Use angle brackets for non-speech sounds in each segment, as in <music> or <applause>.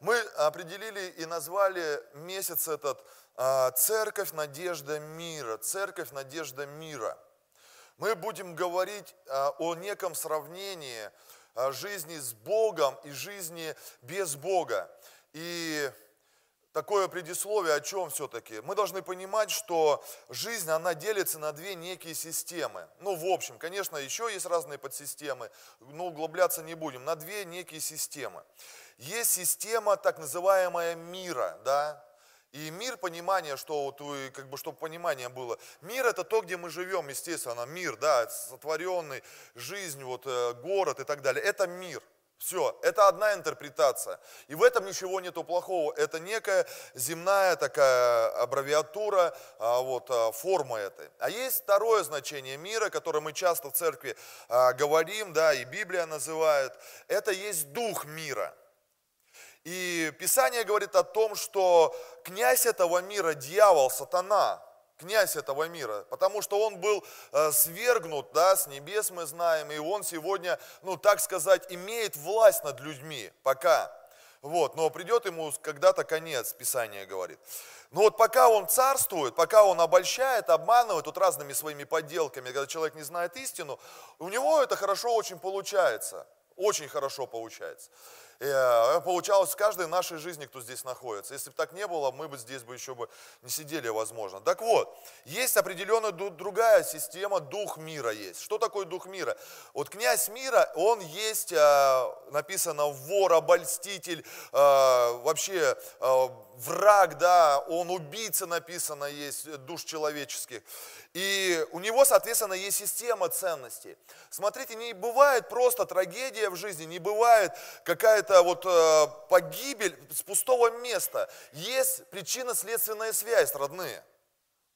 Мы определили и назвали месяц этот а, «Церковь Надежда Мира». Церковь Надежда Мира. Мы будем говорить а, о неком сравнении а, жизни с Богом и жизни без Бога. И такое предисловие о чем все-таки? Мы должны понимать, что жизнь, она делится на две некие системы. Ну, в общем, конечно, еще есть разные подсистемы, но углубляться не будем. На две некие системы. Есть система так называемая мира, да, и мир, понимание, что вот вы, как бы, чтобы понимание было. Мир это то, где мы живем, естественно, мир, да, сотворенный, жизнь, вот, э, город и так далее. Это мир. Все, это одна интерпретация. И в этом ничего нету плохого. Это некая земная такая аббревиатура, а, вот, а, форма этой. А есть второе значение мира, которое мы часто в церкви а, говорим, да, и Библия называет. Это есть дух мира. И Писание говорит о том, что князь этого мира, дьявол, сатана, князь этого мира, потому что он был э, свергнут, да, с небес мы знаем, и он сегодня, ну, так сказать, имеет власть над людьми, пока. Вот, но придет ему когда-то конец, Писание говорит. Но вот пока он царствует, пока он обольщает, обманывает вот разными своими подделками, когда человек не знает истину, у него это хорошо очень получается, очень хорошо получается. Э, получалось в каждой нашей жизни, кто здесь находится. Если бы так не было, мы бы здесь бы еще бы не сидели, возможно. Так вот, есть определенная другая система, дух мира есть. Что такое дух мира? Вот князь мира, он есть, э, написано, вор, обольститель, э, вообще враг, да, он убийца, написано, есть душ человеческих. И у него, соответственно, есть система ценностей. Смотрите, не бывает просто трагедия в жизни, не бывает какая-то вот э, погибель с пустого места. Есть причинно-следственная связь, родные.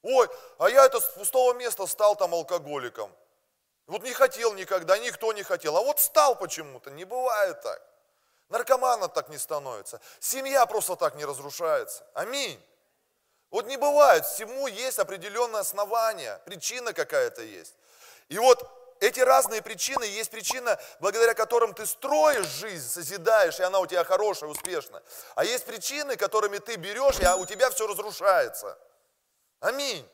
Ой, а я это с пустого места стал там алкоголиком. Вот не хотел никогда, никто не хотел. А вот стал почему-то, не бывает так. Наркомана так не становится. Семья просто так не разрушается. Аминь. Вот не бывает, всему есть определенное основание, причина какая-то есть. И вот эти разные причины, есть причина, благодаря которым ты строишь жизнь, созидаешь, и она у тебя хорошая, успешная. А есть причины, которыми ты берешь, и у тебя все разрушается. Аминь.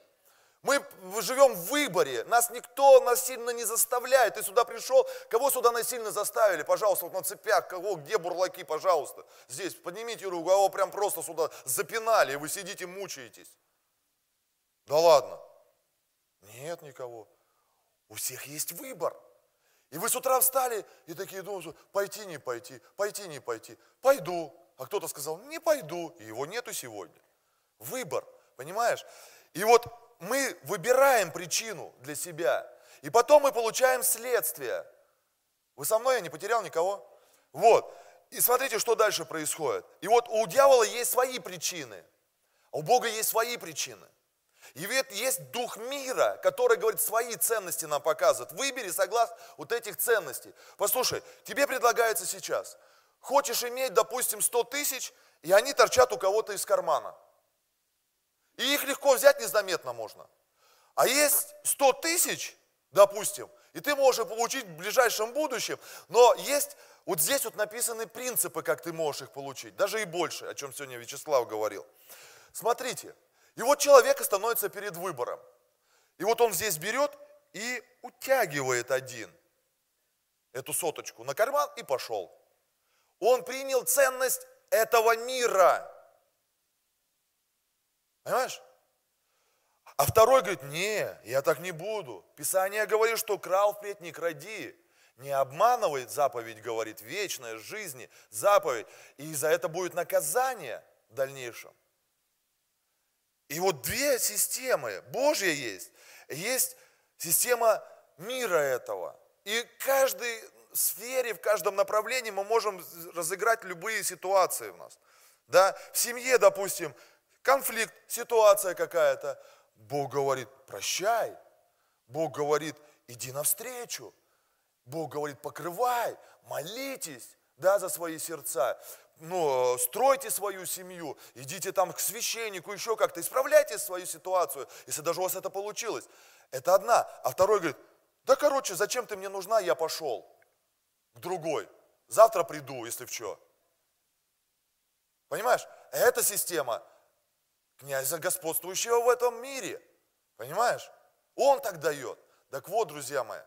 Мы живем в выборе, нас никто насильно не заставляет. Ты сюда пришел, кого сюда насильно заставили? Пожалуйста, вот на цепях, кого, где бурлаки, пожалуйста. Здесь, поднимите руку, кого прям просто сюда запинали, и вы сидите, мучаетесь. Да ладно. Нет никого. У всех есть выбор. И вы с утра встали и такие думают, пойти, не пойти, пойти, не пойти. Пойду. А кто-то сказал, не пойду, и его нету сегодня. Выбор, понимаешь? И вот мы выбираем причину для себя, и потом мы получаем следствие. Вы со мной, я не потерял никого? Вот. И смотрите, что дальше происходит. И вот у дьявола есть свои причины, а у Бога есть свои причины. И ведь есть дух мира, который говорит, свои ценности нам показывает. Выбери согласно вот этих ценностей. Послушай, тебе предлагается сейчас, хочешь иметь, допустим, 100 тысяч, и они торчат у кого-то из кармана. И их легко взять незаметно можно. А есть 100 тысяч, допустим, и ты можешь получить в ближайшем будущем, но есть, вот здесь вот написаны принципы, как ты можешь их получить, даже и больше, о чем сегодня Вячеслав говорил. Смотрите, и вот человек становится перед выбором. И вот он здесь берет и утягивает один, эту соточку, на карман и пошел. Он принял ценность этого мира. Понимаешь? А второй говорит, не, я так не буду. Писание говорит, что крал впредь не кради. Не обманывает заповедь, говорит, вечная жизни, заповедь. И за это будет наказание в дальнейшем. И вот две системы, Божья есть, есть система мира этого. И в каждой сфере, в каждом направлении мы можем разыграть любые ситуации у нас. Да? В семье, допустим, конфликт, ситуация какая-то. Бог говорит, прощай. Бог говорит, иди навстречу. Бог говорит, покрывай, молитесь да, за свои сердца. Ну, стройте свою семью, идите там к священнику, еще как-то, исправляйте свою ситуацию, если даже у вас это получилось. Это одна. А второй говорит, да короче, зачем ты мне нужна, я пошел к другой. Завтра приду, если в что. Понимаешь? Это система князя, господствующего в этом мире. Понимаешь? Он так дает. Так вот, друзья мои,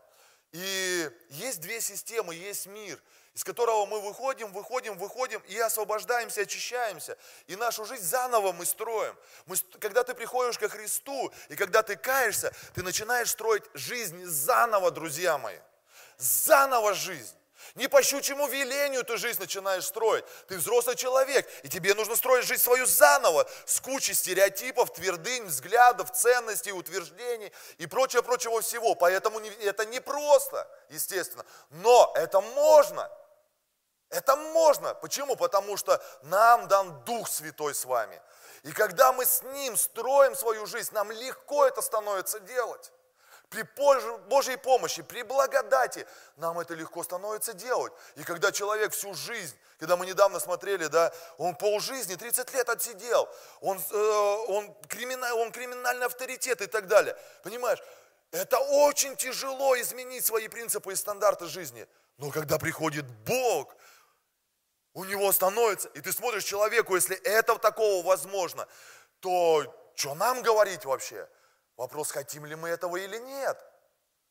и есть две системы, есть мир, из которого мы выходим, выходим, выходим и освобождаемся, очищаемся. И нашу жизнь заново мы строим. Мы, когда ты приходишь ко Христу, и когда ты каешься, ты начинаешь строить жизнь заново, друзья мои. Заново жизнь. Не по щучьему велению ты жизнь начинаешь строить. Ты взрослый человек, и тебе нужно строить жизнь свою заново, с кучей стереотипов, твердынь, взглядов, ценностей, утверждений и прочего-прочего всего. Поэтому это не просто, естественно, но это можно. Это можно. Почему? Потому что нам дан Дух Святой с вами. И когда мы с Ним строим свою жизнь, нам легко это становится делать. При Божьей помощи, при благодати нам это легко становится делать. И когда человек всю жизнь, когда мы недавно смотрели, да, он полжизни, 30 лет отсидел, он, э, он, криминал, он криминальный авторитет и так далее. Понимаешь, это очень тяжело изменить свои принципы и стандарты жизни. Но когда приходит Бог, у него становится, и ты смотришь человеку, если это такого возможно, то что нам говорить вообще? Вопрос, хотим ли мы этого или нет.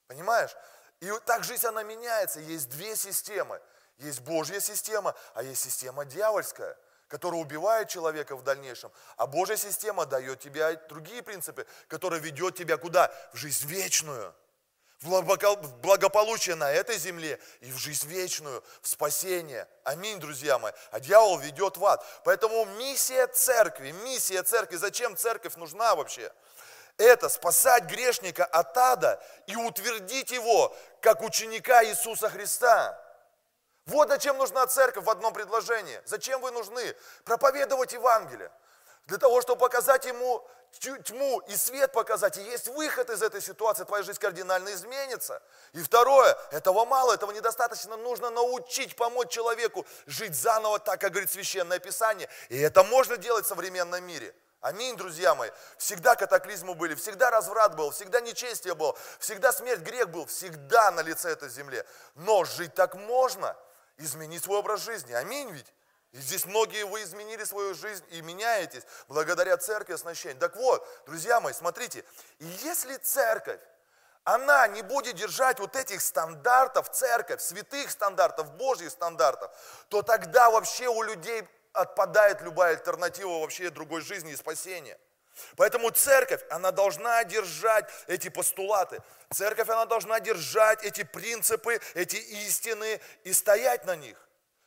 Понимаешь? И так жизнь, она меняется. Есть две системы. Есть Божья система, а есть система дьявольская, которая убивает человека в дальнейшем. А Божья система дает тебе другие принципы, которые ведет тебя куда? В жизнь вечную. В благополучие на этой земле и в жизнь вечную, в спасение. Аминь, друзья мои. А дьявол ведет в ад. Поэтому миссия церкви, миссия церкви, зачем церковь нужна вообще? это спасать грешника от ада и утвердить его, как ученика Иисуса Христа. Вот зачем нужна церковь в одном предложении. Зачем вы нужны? Проповедовать Евангелие. Для того, чтобы показать ему тьму и свет показать. И есть выход из этой ситуации, твоя жизнь кардинально изменится. И второе, этого мало, этого недостаточно. Нужно научить, помочь человеку жить заново, так, как говорит Священное Писание. И это можно делать в современном мире. Аминь, друзья мои. Всегда катаклизмы были, всегда разврат был, всегда нечестие был, всегда смерть, грех был, всегда на лице этой земли. Но жить так можно, изменить свой образ жизни. Аминь ведь. Здесь многие вы изменили свою жизнь и меняетесь благодаря церкви оснащения. Так вот, друзья мои, смотрите, если церковь, она не будет держать вот этих стандартов, церковь, святых стандартов, божьих стандартов, то тогда вообще у людей отпадает любая альтернатива вообще другой жизни и спасения. Поэтому церковь, она должна держать эти постулаты. Церковь, она должна держать эти принципы, эти истины и стоять на них.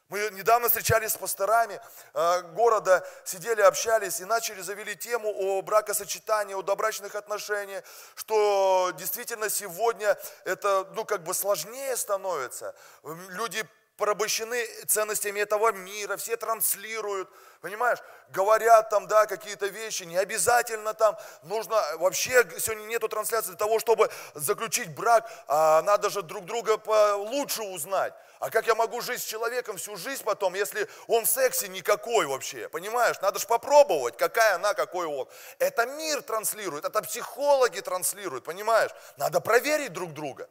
Мы недавно встречались с пасторами э, города, сидели, общались и начали, завели тему о бракосочетании, о добрачных отношениях, что действительно сегодня это, ну, как бы сложнее становится. Люди порабощены ценностями этого мира, все транслируют, понимаешь, говорят там, да, какие-то вещи, не обязательно там, нужно, вообще сегодня нету трансляции для того, чтобы заключить брак, а надо же друг друга лучше узнать. А как я могу жить с человеком всю жизнь потом, если он в сексе никакой вообще, понимаешь? Надо же попробовать, какая она, какой он. Это мир транслирует, это психологи транслируют, понимаешь? Надо проверить друг друга.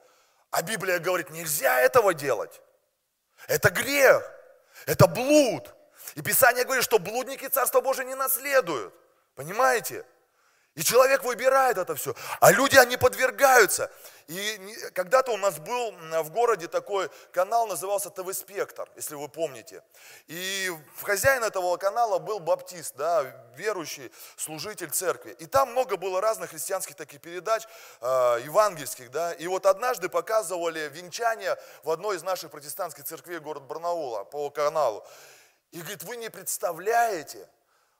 А Библия говорит, нельзя этого делать. Это грех, это блуд. И Писание говорит, что блудники Царство Божие не наследуют. Понимаете? И человек выбирает это все. А люди, они подвергаются. И когда-то у нас был в городе такой канал, назывался ТВ Спектр, если вы помните. И хозяин этого канала был баптист, да, верующий служитель церкви. И там много было разных христианских таких передач, э, евангельских, да. И вот однажды показывали венчание в одной из наших протестантских церквей город Барнаула по каналу. И говорит, вы не представляете,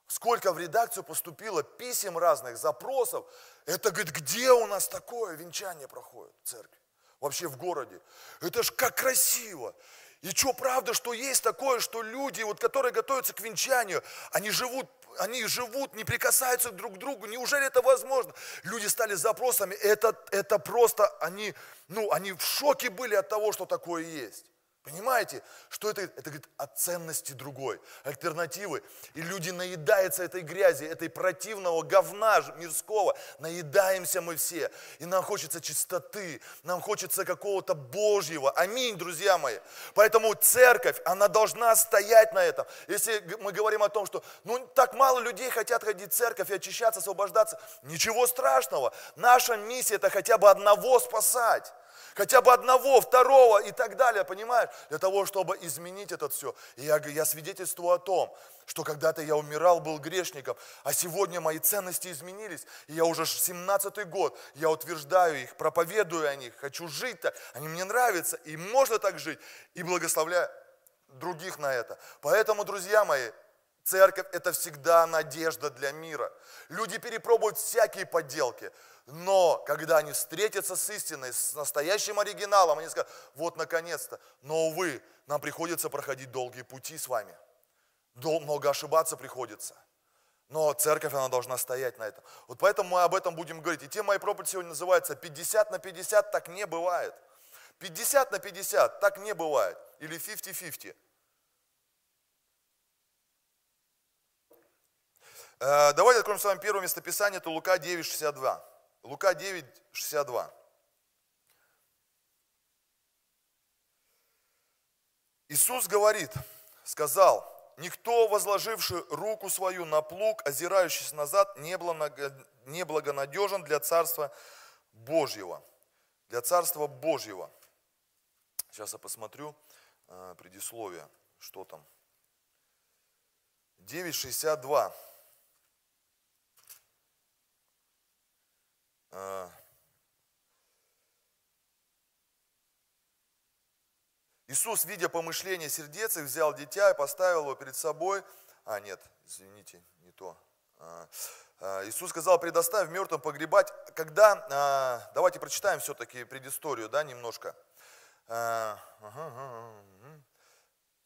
сколько в редакцию поступило писем разных, запросов. Это, говорит, где у нас такое венчание проходит в церкви? Вообще в городе. Это ж как красиво. И что, правда, что есть такое, что люди, вот, которые готовятся к венчанию, они живут, они живут, не прикасаются друг к другу. Неужели это возможно? Люди стали запросами. Это, это просто, они, ну, они в шоке были от того, что такое есть. Понимаете, что это? Это говорит о ценности другой, альтернативы. И люди наедаются этой грязи, этой противного говна мирского. Наедаемся мы все. И нам хочется чистоты, нам хочется какого-то Божьего. Аминь, друзья мои. Поэтому церковь, она должна стоять на этом. Если мы говорим о том, что ну так мало людей хотят ходить в церковь и очищаться, освобождаться, ничего страшного. Наша миссия это хотя бы одного спасать хотя бы одного, второго и так далее, понимаешь? Для того, чтобы изменить это все. И я, я свидетельствую о том, что когда-то я умирал, был грешником, а сегодня мои ценности изменились. И я уже 17-й год, я утверждаю их, проповедую о них, хочу жить так, они мне нравятся, и можно так жить, и благословляю других на это. Поэтому, друзья мои, Церковь – это всегда надежда для мира. Люди перепробуют всякие подделки, но когда они встретятся с истиной, с настоящим оригиналом, они скажут, вот наконец-то. Но, увы, нам приходится проходить долгие пути с вами. Много ошибаться приходится. Но церковь, она должна стоять на этом. Вот поэтому мы об этом будем говорить. И тема моей проповеди сегодня называется 50 на 50 так не бывает. 50 на 50 так не бывает. Или 50-50. Давайте откроем с вами первое местописание, это Лука 9, 62. Лука 9, 62. Иисус говорит, сказал, никто, возложивший руку свою на плуг, озирающийся назад, не благонадежен для Царства Божьего. Для Царства Божьего. Сейчас я посмотрю э, предисловие, что там. 9.62. Иисус, видя помышление сердец, взял дитя и поставил его перед собой. А, нет, извините, не то. А, а, Иисус сказал, предоставь мертвым погребать. Когда, давайте прочитаем все-таки предысторию, да, немножко.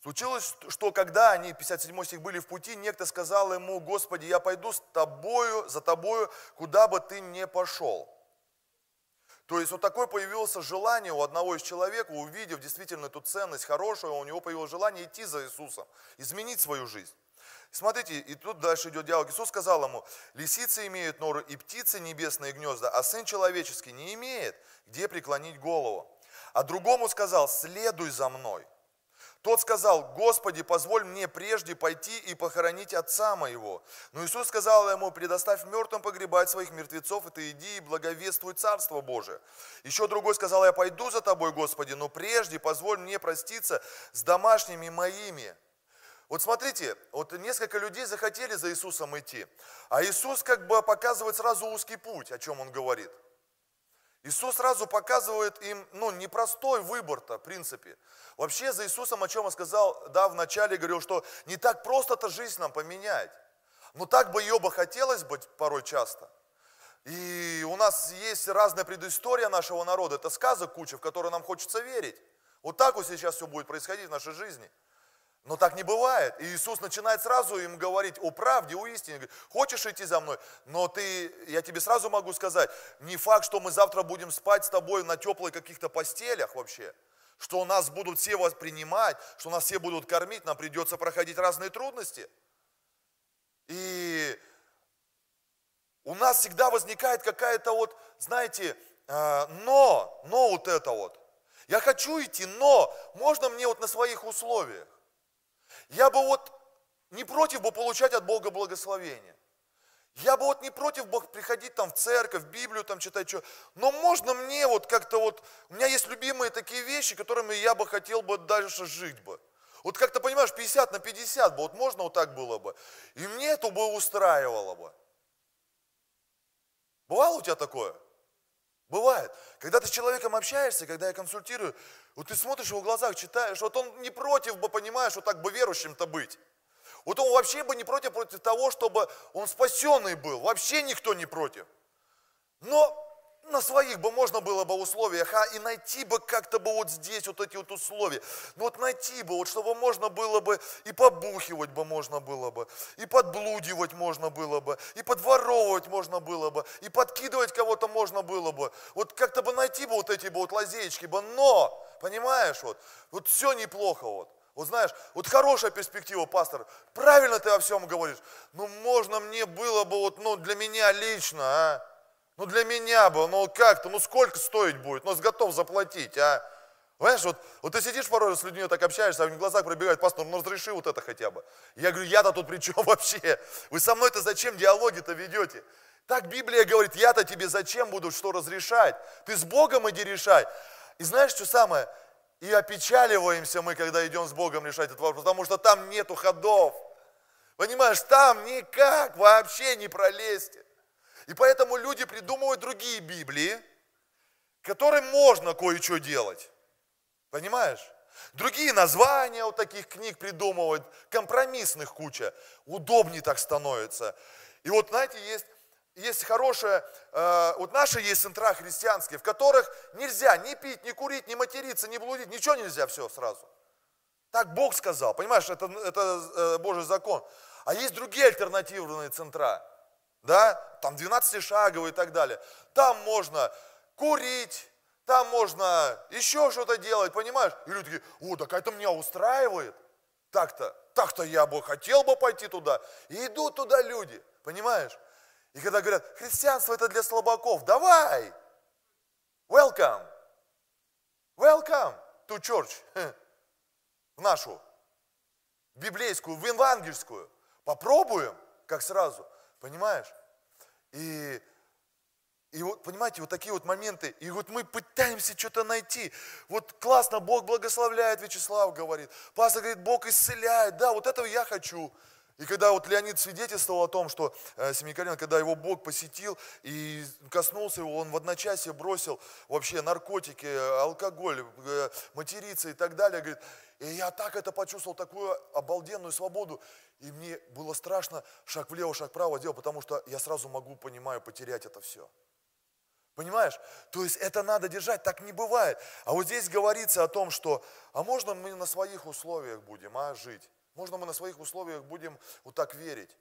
Случилось, что когда они, 57 стих, были в пути, некто сказал ему, Господи, я пойду с тобою, за тобою, куда бы ты ни пошел. То есть вот такое появилось желание у одного из человека, увидев действительно эту ценность хорошую, у него появилось желание идти за Иисусом, изменить свою жизнь. Смотрите, и тут дальше идет диалог. Иисус сказал ему, лисицы имеют норы и птицы небесные гнезда, а Сын Человеческий не имеет, где преклонить голову. А другому сказал, следуй за мной. Тот сказал, Господи, позволь мне прежде пойти и похоронить отца моего. Но Иисус сказал ему, предоставь мертвым погребать своих мертвецов, и ты иди и благовествуй Царство Божие. Еще другой сказал, я пойду за тобой, Господи, но прежде позволь мне проститься с домашними моими. Вот смотрите, вот несколько людей захотели за Иисусом идти, а Иисус как бы показывает сразу узкий путь, о чем он говорит. Иисус сразу показывает им, ну, непростой выбор-то, в принципе. Вообще за Иисусом, о чем я сказал, да, в начале говорил, что не так просто-то жизнь нам поменять. Но так бы ее бы хотелось быть порой часто. И у нас есть разная предыстория нашего народа, это сказок куча, в которые нам хочется верить. Вот так вот сейчас все будет происходить в нашей жизни. Но так не бывает. И Иисус начинает сразу им говорить о правде, о истине. Говорит, хочешь идти за мной? Но ты, я тебе сразу могу сказать, не факт, что мы завтра будем спать с тобой на теплых каких-то постелях вообще. Что нас будут все воспринимать, что нас все будут кормить, нам придется проходить разные трудности. И у нас всегда возникает какая-то вот, знаете, э, но, но вот это вот. Я хочу идти, но можно мне вот на своих условиях. Я бы вот не против бы получать от Бога благословение. Я бы вот не против бы приходить там в церковь, в Библию там читать, что. Но можно мне вот как-то вот, у меня есть любимые такие вещи, которыми я бы хотел бы дальше жить бы. Вот как-то, понимаешь, 50 на 50 бы, вот можно вот так было бы. И мне это бы устраивало бы. Бывало у тебя такое? Бывает. Когда ты с человеком общаешься, когда я консультирую, вот ты смотришь в его глазах, читаешь, вот он не против бы, понимаешь, вот так бы верующим-то быть. Вот он вообще бы не против, против того, чтобы он спасенный был. Вообще никто не против. Но на своих бы можно было бы условиях, а и найти бы как-то бы вот здесь вот эти вот условия. Ну вот найти бы, вот чтобы можно было бы и побухивать бы можно было бы, и подблудивать можно было бы, и подворовывать можно было бы, и подкидывать кого-то можно было бы. Вот как-то бы найти бы вот эти бы вот лазеечки бы, но, понимаешь, вот, вот все неплохо вот. Вот знаешь, вот хорошая перспектива, пастор, правильно ты о всем говоришь, ну можно мне было бы вот, ну для меня лично, а, ну для меня бы, ну как-то, ну сколько стоить будет, ну готов заплатить, а? Понимаешь, вот, вот ты сидишь порой с людьми, так общаешься, а в глазах пробегает, пастор, ну разреши вот это хотя бы. Я говорю, я-то тут при чем <laughs> вообще? Вы со мной-то зачем диалоги-то ведете? Так Библия говорит, я-то тебе зачем буду что разрешать? Ты с Богом иди решай. И знаешь, что самое? И опечаливаемся мы, когда идем с Богом решать этот вопрос, потому что там нету ходов. Понимаешь, там никак вообще не пролезть. И поэтому люди придумывают другие Библии, которым можно кое-что делать. Понимаешь? Другие названия у таких книг придумывают, компромиссных куча. Удобнее так становится. И вот, знаете, есть, есть хорошая, э, вот наши есть центра христианские, в которых нельзя ни пить, ни курить, ни материться, ни блудить, ничего нельзя, все сразу. Так Бог сказал, понимаешь, это, это э, Божий закон. А есть другие альтернативные центра да, там 12-шаговый и так далее. Там можно курить, там можно еще что-то делать, понимаешь? И люди такие, о, так это меня устраивает. Так-то, так-то я бы хотел бы пойти туда. И идут туда люди, понимаешь? И когда говорят, христианство это для слабаков, давай, welcome, welcome to church, <laughs> в нашу, библейскую, в евангельскую. Попробуем, как сразу. Понимаешь? И, и вот, понимаете, вот такие вот моменты, и вот мы пытаемся что-то найти. Вот классно, Бог благословляет, Вячеслав говорит. Пастор говорит, Бог исцеляет. Да, вот этого я хочу. И когда вот Леонид свидетельствовал о том, что э, Семикарин, когда его Бог посетил и коснулся его, он в одночасье бросил вообще наркотики, алкоголь, э, материться и так далее. Говорит, и я так это почувствовал, такую обалденную свободу. И мне было страшно шаг влево, шаг вправо делать, потому что я сразу могу, понимаю, потерять это все. Понимаешь? То есть это надо держать, так не бывает. А вот здесь говорится о том, что, а можно мы на своих условиях будем, а, жить? Можно мы на своих условиях будем вот так верить?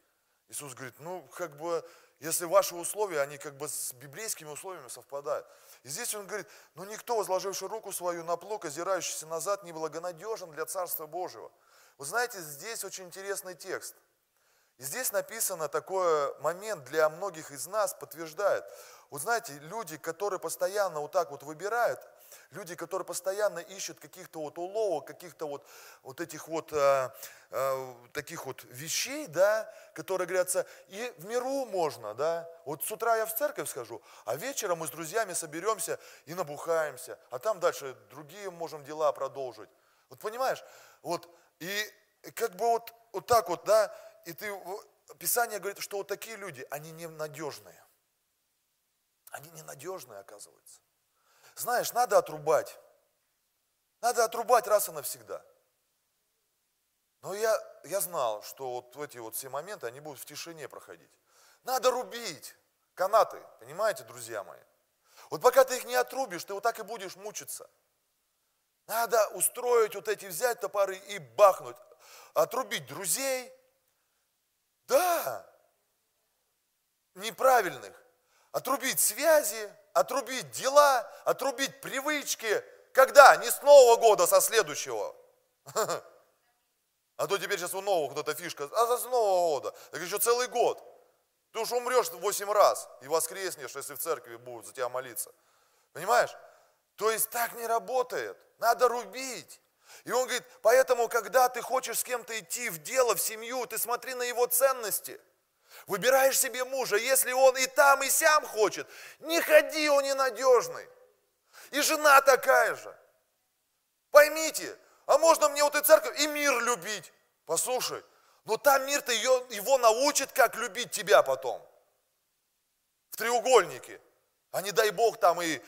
Иисус говорит, ну, как бы, если ваши условия, они как бы с библейскими условиями совпадают. И здесь он говорит, ну, никто, возложивший руку свою на плуг, озирающийся назад, не благонадежен для Царства Божьего. Вы знаете, здесь очень интересный текст. И здесь написано такой момент для многих из нас, подтверждает. Вот знаете, люди, которые постоянно вот так вот выбирают, люди, которые постоянно ищут каких-то вот уловок, каких-то вот, вот этих вот э, э, таких вот вещей, да, которые говорятся, и в миру можно, да. Вот с утра я в церковь схожу, а вечером мы с друзьями соберемся и набухаемся, а там дальше другие можем дела продолжить. Вот понимаешь, вот и как бы вот, вот так вот, да, и ты, Писание говорит, что вот такие люди, они ненадежные. Они ненадежные, оказывается. Знаешь, надо отрубать. Надо отрубать раз и навсегда. Но я, я знал, что вот эти вот все моменты, они будут в тишине проходить. Надо рубить канаты, понимаете, друзья мои? Вот пока ты их не отрубишь, ты вот так и будешь мучиться. Надо устроить вот эти, взять топоры и бахнуть. Отрубить друзей. Да. Неправильных. Отрубить связи, отрубить дела, отрубить привычки. Когда? Не с Нового года, со следующего. <laughs> А то теперь сейчас у нового кто-то фишка. А с Нового года. Так еще целый год. Ты уж умрешь восемь раз и воскреснешь, если в церкви будут за тебя молиться. Понимаешь? То есть так не работает. Надо рубить. И он говорит, поэтому, когда ты хочешь с кем-то идти в дело, в семью, ты смотри на его ценности. Выбираешь себе мужа, если он и там, и сям хочет, не ходи, он ненадежный. И жена такая же. Поймите, а можно мне вот и церковь, и мир любить. Послушай, но там мир-то ее, его научит, как любить тебя потом. В треугольнике. А не дай Бог там и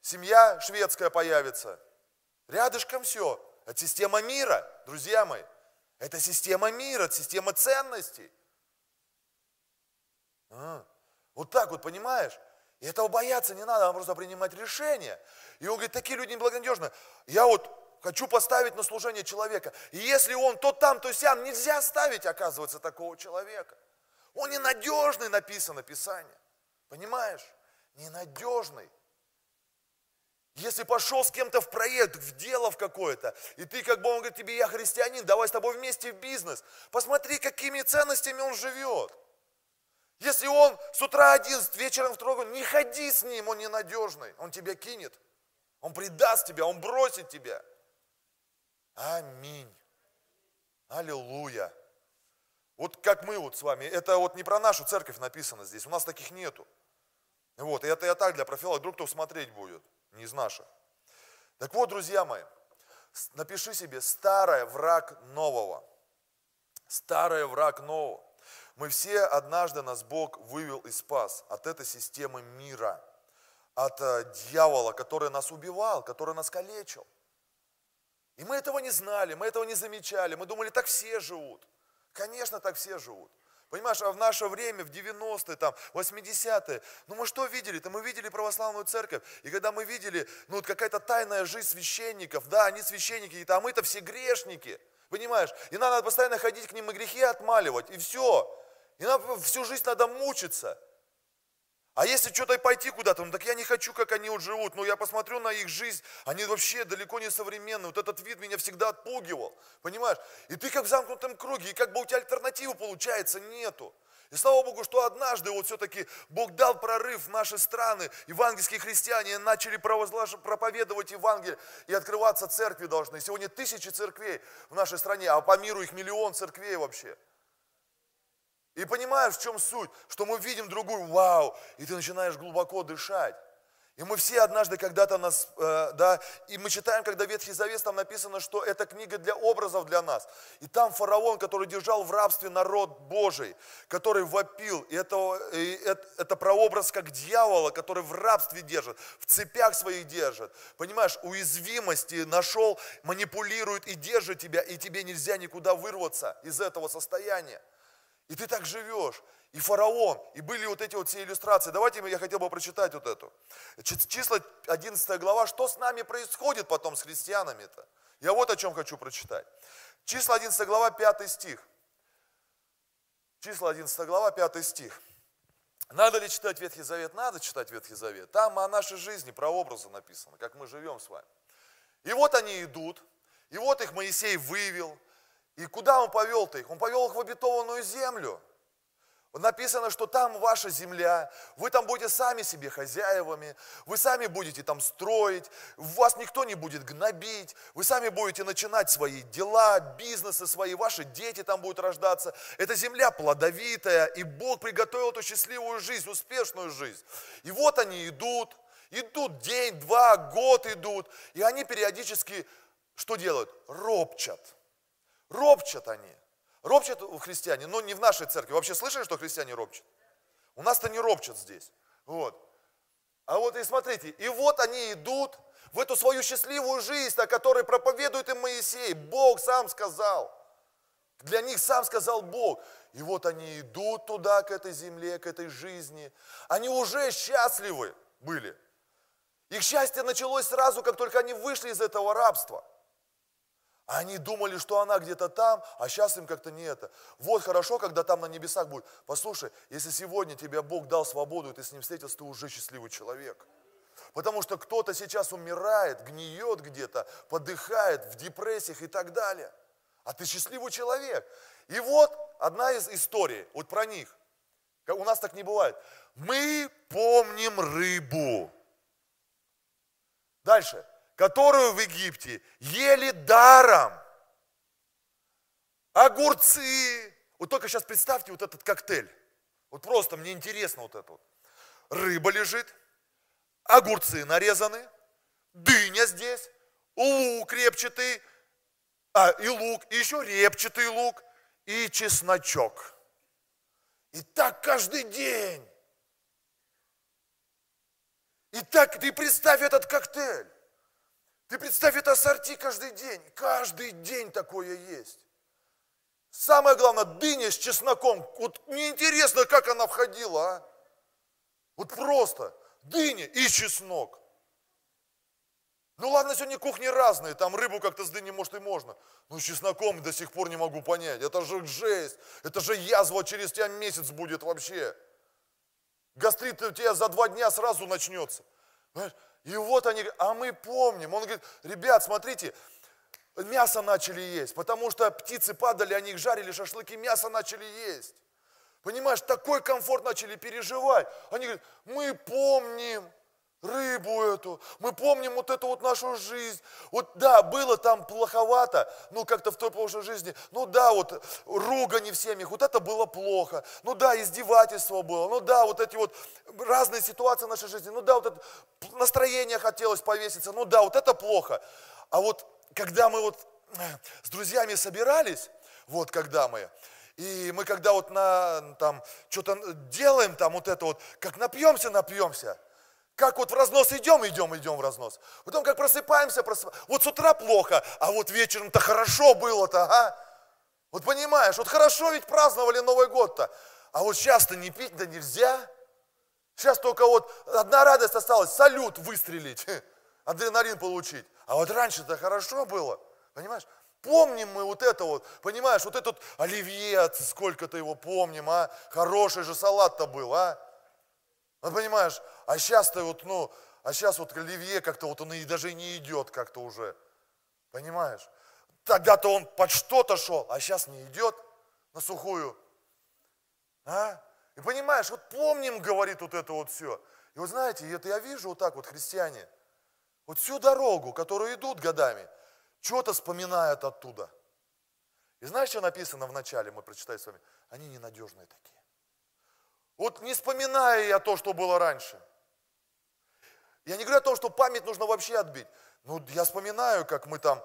семья шведская появится. Рядышком все. Это система мира, друзья мои. Это система мира, это система ценностей. А, вот так вот, понимаешь? И этого бояться не надо, надо просто принимать решение. И он говорит, такие люди неблагонадежны. Я вот хочу поставить на служение человека. И если он то там, то сям, нельзя ставить, оказывается, такого человека. Он ненадежный, написано Писание. Понимаешь? Ненадежный. Если пошел с кем-то в проект, в дело в какое-то, и ты как бы, он говорит тебе, я христианин, давай с тобой вместе в бизнес. Посмотри, какими ценностями он живет. Если он с утра один, вечером в другой, не ходи с ним, он ненадежный, он тебя кинет. Он предаст тебя, он бросит тебя. Аминь. Аллилуйя. Вот как мы вот с вами, это вот не про нашу церковь написано здесь, у нас таких нету. Вот, и это я так для профилактики, вдруг кто смотреть будет, не из наших. Так вот, друзья мои, напиши себе, старое враг нового. Старое враг нового. Мы все однажды нас Бог вывел и спас от этой системы мира, от э, дьявола, который нас убивал, который нас калечил. И мы этого не знали, мы этого не замечали, мы думали, так все живут. Конечно, так все живут. Понимаешь, а в наше время, в 90-е, там, 80-е, ну мы что видели-то? Мы видели православную церковь. И когда мы видели, ну вот какая-то тайная жизнь священников, да, они священники, а мы-то все грешники. Понимаешь? И надо постоянно ходить к ним и грехи отмаливать, и все. И нам всю жизнь надо мучиться. А если что-то пойти куда-то, ну так я не хочу, как они вот живут. Ну я посмотрю на их жизнь, они вообще далеко не современные. Вот этот вид меня всегда отпугивал, понимаешь? И ты как в замкнутом круге, и как бы у тебя альтернативы получается нету. И слава Богу, что однажды вот все-таки Бог дал прорыв в наши страны, евангельские христиане начали проповедовать Евангелие и открываться церкви должны. Сегодня тысячи церквей в нашей стране, а по миру их миллион церквей вообще. И понимаешь, в чем суть? Что мы видим другую, вау, и ты начинаешь глубоко дышать. И мы все однажды когда-то нас, э, да, и мы читаем, когда Ветхий Завет, там написано, что это книга для образов для нас. И там фараон, который держал в рабстве народ Божий, который вопил, и это, и это, это прообраз как дьявола, который в рабстве держит, в цепях своих держит. Понимаешь, уязвимости нашел, манипулирует и держит тебя, и тебе нельзя никуда вырваться из этого состояния. И ты так живешь. И фараон, и были вот эти вот все иллюстрации. Давайте я хотел бы прочитать вот эту. Числа 11 глава, что с нами происходит потом с христианами-то? Я вот о чем хочу прочитать. Числа 11 глава, 5 стих. Числа 11 глава, 5 стих. Надо ли читать Ветхий Завет? Надо читать Ветхий Завет. Там о нашей жизни, про образы написано, как мы живем с вами. И вот они идут, и вот их Моисей вывел, и куда он повел-то их? Он повел их в обетованную землю. Написано, что там ваша земля, вы там будете сами себе хозяевами, вы сами будете там строить, вас никто не будет гнобить, вы сами будете начинать свои дела, бизнесы свои, ваши дети там будут рождаться. Эта земля плодовитая, и Бог приготовил эту счастливую жизнь, успешную жизнь. И вот они идут, идут день, два, год идут, и они периодически что делают? Ропчат – Ропчат они. Ропчат христиане, но не в нашей церкви. Вообще слышали, что христиане ропчат? У нас-то не ропчат здесь. Вот. А вот и смотрите, и вот они идут в эту свою счастливую жизнь, о которой проповедует им Моисей. Бог сам сказал. Для них сам сказал Бог. И вот они идут туда, к этой земле, к этой жизни. Они уже счастливы были. Их счастье началось сразу, как только они вышли из этого рабства. Они думали, что она где-то там, а сейчас им как-то не это. Вот хорошо, когда там на небесах будет. Послушай, если сегодня тебе Бог дал свободу, и ты с ним встретился, ты уже счастливый человек. Потому что кто-то сейчас умирает, гниет где-то, подыхает в депрессиях и так далее. А ты счастливый человек. И вот одна из историй, вот про них. У нас так не бывает. Мы помним рыбу. Дальше которую в Египте ели даром. Огурцы. Вот только сейчас представьте вот этот коктейль. Вот просто мне интересно вот это вот. Рыба лежит, огурцы нарезаны, дыня здесь, лук репчатый, а, и лук, и еще репчатый лук, и чесночок. И так каждый день. И так ты представь этот коктейль. Ты представь это ассорти каждый день. Каждый день такое есть. Самое главное, дыня с чесноком. Вот мне интересно, как она входила, а? Вот просто. дыня и чеснок. Ну ладно, сегодня кухни разные, там рыбу как-то с дыней, может, и можно. Но с чесноком до сих пор не могу понять. Это же жесть, это же язва через тебя месяц будет вообще. Гастрит у тебя за два дня сразу начнется. И вот они, а мы помним. Он говорит, ребят, смотрите, мясо начали есть, потому что птицы падали, они их жарили, шашлыки, мясо начали есть. Понимаешь, такой комфорт начали переживать. Они говорят, мы помним, рыбу эту, мы помним вот эту вот нашу жизнь. Вот да, было там плоховато, ну как-то в той прошлой жизни, ну да, вот ругани в семьях, вот это было плохо, ну да, издевательство было, ну да, вот эти вот разные ситуации в нашей жизни, ну да, вот это настроение хотелось повеситься, ну да, вот это плохо. А вот когда мы вот с друзьями собирались, вот когда мы, и мы когда вот на, там, что-то делаем там вот это вот, как напьемся, напьемся – как вот в разнос идем, идем, идем в разнос. Потом как просыпаемся, просыпаемся. Вот с утра плохо, а вот вечером-то хорошо было-то, а? Вот понимаешь, вот хорошо ведь праздновали Новый год-то. А вот сейчас-то не пить да нельзя. Сейчас только вот одна радость осталась, салют выстрелить, <laughs> адреналин получить. А вот раньше-то хорошо было, понимаешь? Помним мы вот это вот, понимаешь, вот этот оливье, сколько-то его помним, а? Хороший же салат-то был, а? Ну, понимаешь, а сейчас-то вот, ну, а сейчас вот оливье как-то вот он и даже не идет как-то уже. Понимаешь? Тогда-то он под что-то шел, а сейчас не идет на сухую. А? И понимаешь, вот помним, говорит вот это вот все. И вот знаете, это я вижу вот так вот христиане, вот всю дорогу, которую идут годами, что-то вспоминают оттуда. И знаешь, что написано в начале, мы прочитали с вами? Они ненадежные такие. Вот не вспоминая я то, что было раньше. Я не говорю о том, что память нужно вообще отбить. Ну, я вспоминаю, как мы там,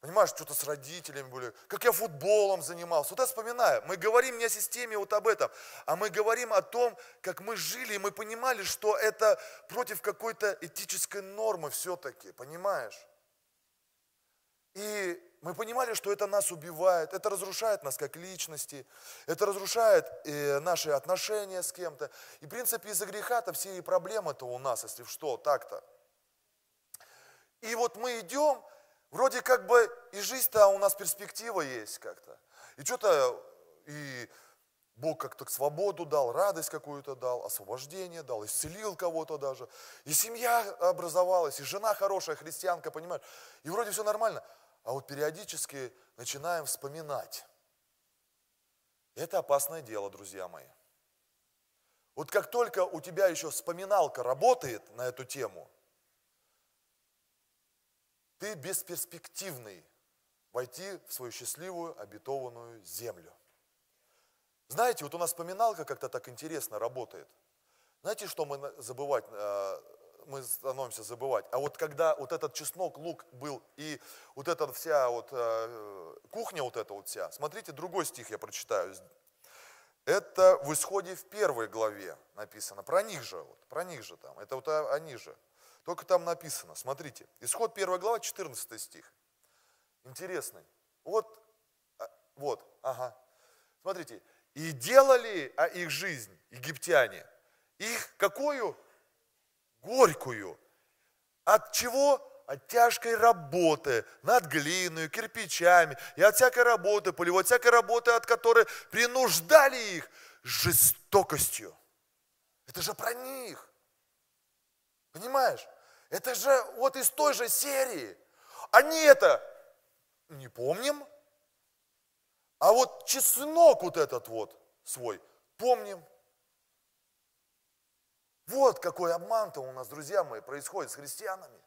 понимаешь, что-то с родителями были, как я футболом занимался. Вот я вспоминаю. Мы говорим не о системе вот об этом, а мы говорим о том, как мы жили, и мы понимали, что это против какой-то этической нормы все-таки, понимаешь? И мы понимали, что это нас убивает, это разрушает нас как личности, это разрушает э, наши отношения с кем-то. И в принципе из-за греха-то все и проблемы-то у нас, если что, так-то. И вот мы идем, вроде как бы и жизнь-то у нас перспектива есть как-то. И что-то и Бог как-то свободу дал, радость какую-то дал, освобождение дал, исцелил кого-то даже. И семья образовалась, и жена хорошая, христианка, понимаешь. И вроде все нормально а вот периодически начинаем вспоминать. Это опасное дело, друзья мои. Вот как только у тебя еще вспоминалка работает на эту тему, ты бесперспективный войти в свою счастливую обетованную землю. Знаете, вот у нас вспоминалка как-то так интересно работает. Знаете, что мы забывать э, мы становимся забывать. А вот когда вот этот чеснок, лук был и вот эта вся вот э, кухня вот эта вот вся, смотрите, другой стих я прочитаю. Это в исходе в первой главе написано, про них же, вот, про них же там, это вот они же. Только там написано, смотрите, исход первая глава, 14 стих. Интересный. Вот, а, вот, ага. Смотрите, и делали а их жизнь, египтяне, их какую? Горькую. От чего? От тяжкой работы над глиной, кирпичами и от всякой работы, полевой, от всякой работы, от которой принуждали их жестокостью. Это же про них. Понимаешь? Это же вот из той же серии. Они это не помним, а вот чеснок вот этот вот свой помним. Вот какой обман-то у нас, друзья мои, происходит с христианами.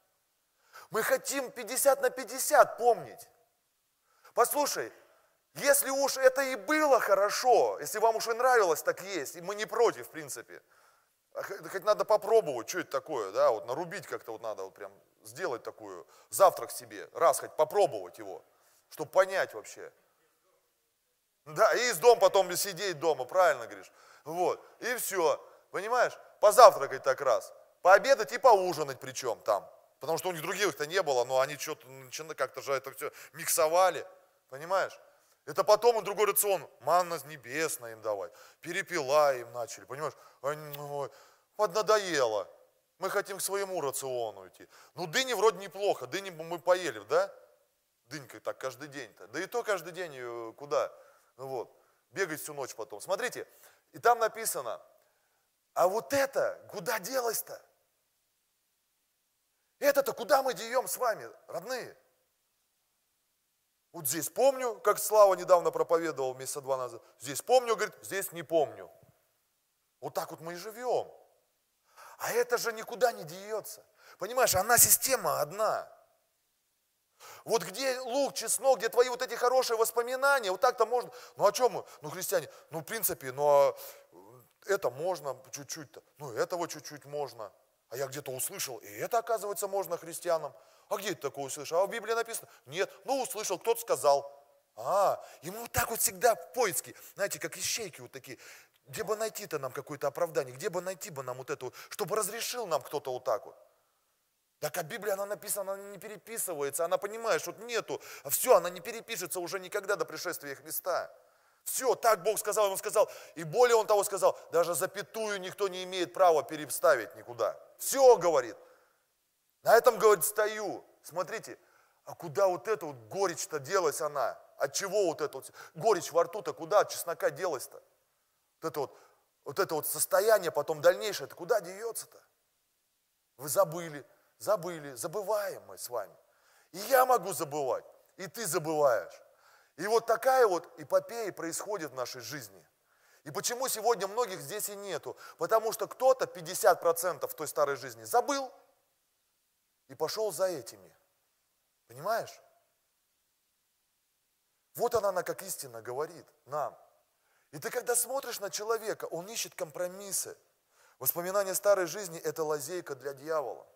Мы хотим 50 на 50 помнить. Послушай, если уж это и было хорошо, если вам уж и нравилось так есть, и мы не против, в принципе, а хоть надо попробовать, что это такое, да, вот нарубить как-то вот надо вот прям сделать такую завтрак себе, раз хоть попробовать его, чтобы понять вообще. Да, и из дома потом сидеть дома, правильно говоришь. Вот, и все, понимаешь? Позавтракать так раз, пообедать и поужинать причем там. Потому что у них других-то не было, но они что-то как-то же это все миксовали, понимаешь? Это потом им другой рацион, манна небесная им давать, перепела им начали, понимаешь? Они, ой, поднадоело. Мы хотим к своему рациону идти. Ну, дыни вроде неплохо, дыни мы поели, да? Дынькой так каждый день-то. Да и то каждый день э, куда? Ну вот, бегать всю ночь потом. Смотрите, и там написано, а вот это куда делось-то? Это-то куда мы деем с вами, родные? Вот здесь помню, как Слава недавно проповедовал месяца два назад. Здесь помню, говорит, здесь не помню. Вот так вот мы и живем. А это же никуда не деется. Понимаешь, она система одна. Вот где лук, чеснок, где твои вот эти хорошие воспоминания, вот так-то можно. Ну о чем мы? Ну христиане, ну в принципе, ну а это можно чуть-чуть-то, ну этого чуть-чуть можно. А я где-то услышал, и это оказывается можно христианам. А где это такое услышал? А в Библии написано? Нет, ну услышал, кто-то сказал. А, мы вот так вот всегда в поиске, знаете, как ищейки вот такие. Где бы найти-то нам какое-то оправдание? Где бы найти бы нам вот это, чтобы разрешил нам кто-то вот так вот? Так а Библия, она написана, она не переписывается, она понимает, что нету, а все, она не перепишется уже никогда до пришествия Христа. Все, так Бог сказал, Он сказал, и более Он того сказал, даже запятую никто не имеет права переставить никуда. Все, говорит. На этом, говорит, стою. Смотрите, а куда вот эта вот горечь-то делась она? От чего вот эта вот горечь во рту-то, куда от чеснока делась-то? Вот это вот, вот это вот состояние потом дальнейшее, это куда деется-то? Вы забыли, забыли, забываем мы с вами. И я могу забывать, и ты забываешь. И вот такая вот эпопея происходит в нашей жизни. И почему сегодня многих здесь и нету? Потому что кто-то 50% в той старой жизни забыл и пошел за этими. Понимаешь? Вот она, она как истина говорит нам. И ты когда смотришь на человека, он ищет компромиссы. Воспоминания старой жизни – это лазейка для дьявола.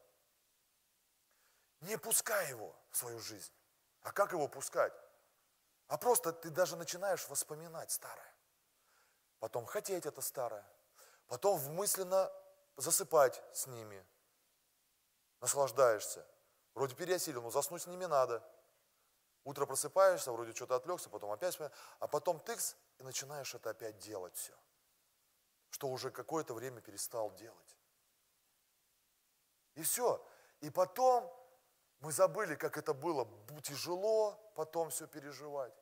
Не пускай его в свою жизнь. А как его пускать? А просто ты даже начинаешь воспоминать старое. Потом хотеть это старое. Потом мысленно засыпать с ними. Наслаждаешься. Вроде переосилил, но заснуть с ними надо. Утро просыпаешься, вроде что-то отвлекся, потом опять, а потом тыкс, и начинаешь это опять делать все. Что уже какое-то время перестал делать. И все. И потом мы забыли, как это было тяжело потом все переживать.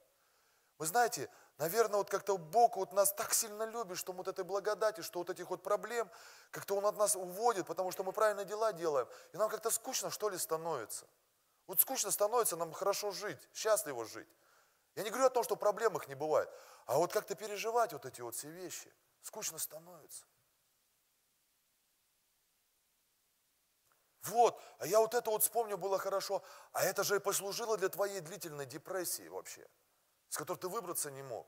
Вы знаете, наверное, вот как-то Бог вот нас так сильно любит, что вот этой благодати, что вот этих вот проблем, как-то Он от нас уводит, потому что мы правильные дела делаем. И нам как-то скучно, что ли, становится. Вот скучно становится нам хорошо жить, счастливо жить. Я не говорю о том, что проблем их не бывает, а вот как-то переживать вот эти вот все вещи, скучно становится. Вот, а я вот это вот вспомню, было хорошо, а это же и послужило для твоей длительной депрессии вообще, с которой ты выбраться не мог.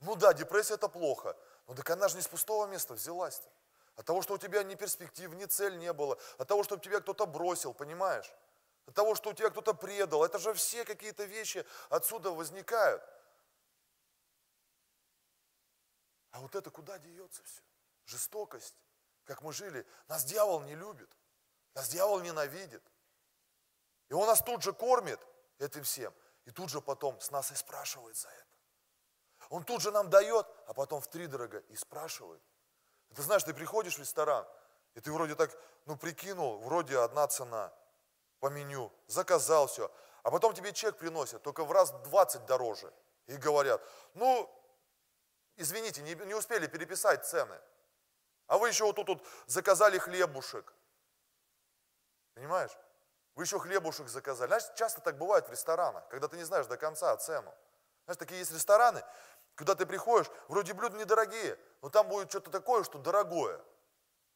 Ну да, депрессия это плохо, но так она же не с пустого места взялась-то. От того, что у тебя ни перспектив, ни цель не было, от того, что тебя кто-то бросил, понимаешь? от того, что у тебя кто-то предал. Это же все какие-то вещи отсюда возникают. А вот это куда деется все? Жестокость, как мы жили. Нас дьявол не любит, нас дьявол ненавидит. И он нас тут же кормит этим всем, и тут же потом с нас и спрашивает за это. Он тут же нам дает, а потом в три дорого и спрашивает. Ты знаешь, ты приходишь в ресторан, и ты вроде так, ну прикинул, вроде одна цена – по меню, заказал все. А потом тебе чек приносят, только в раз 20 дороже. И говорят, ну, извините, не, не успели переписать цены. А вы еще вот тут вот заказали хлебушек. Понимаешь? Вы еще хлебушек заказали. Знаешь, часто так бывает в ресторанах, когда ты не знаешь до конца цену. Знаешь, такие есть рестораны, куда ты приходишь, вроде блюда недорогие, но там будет что-то такое, что дорогое.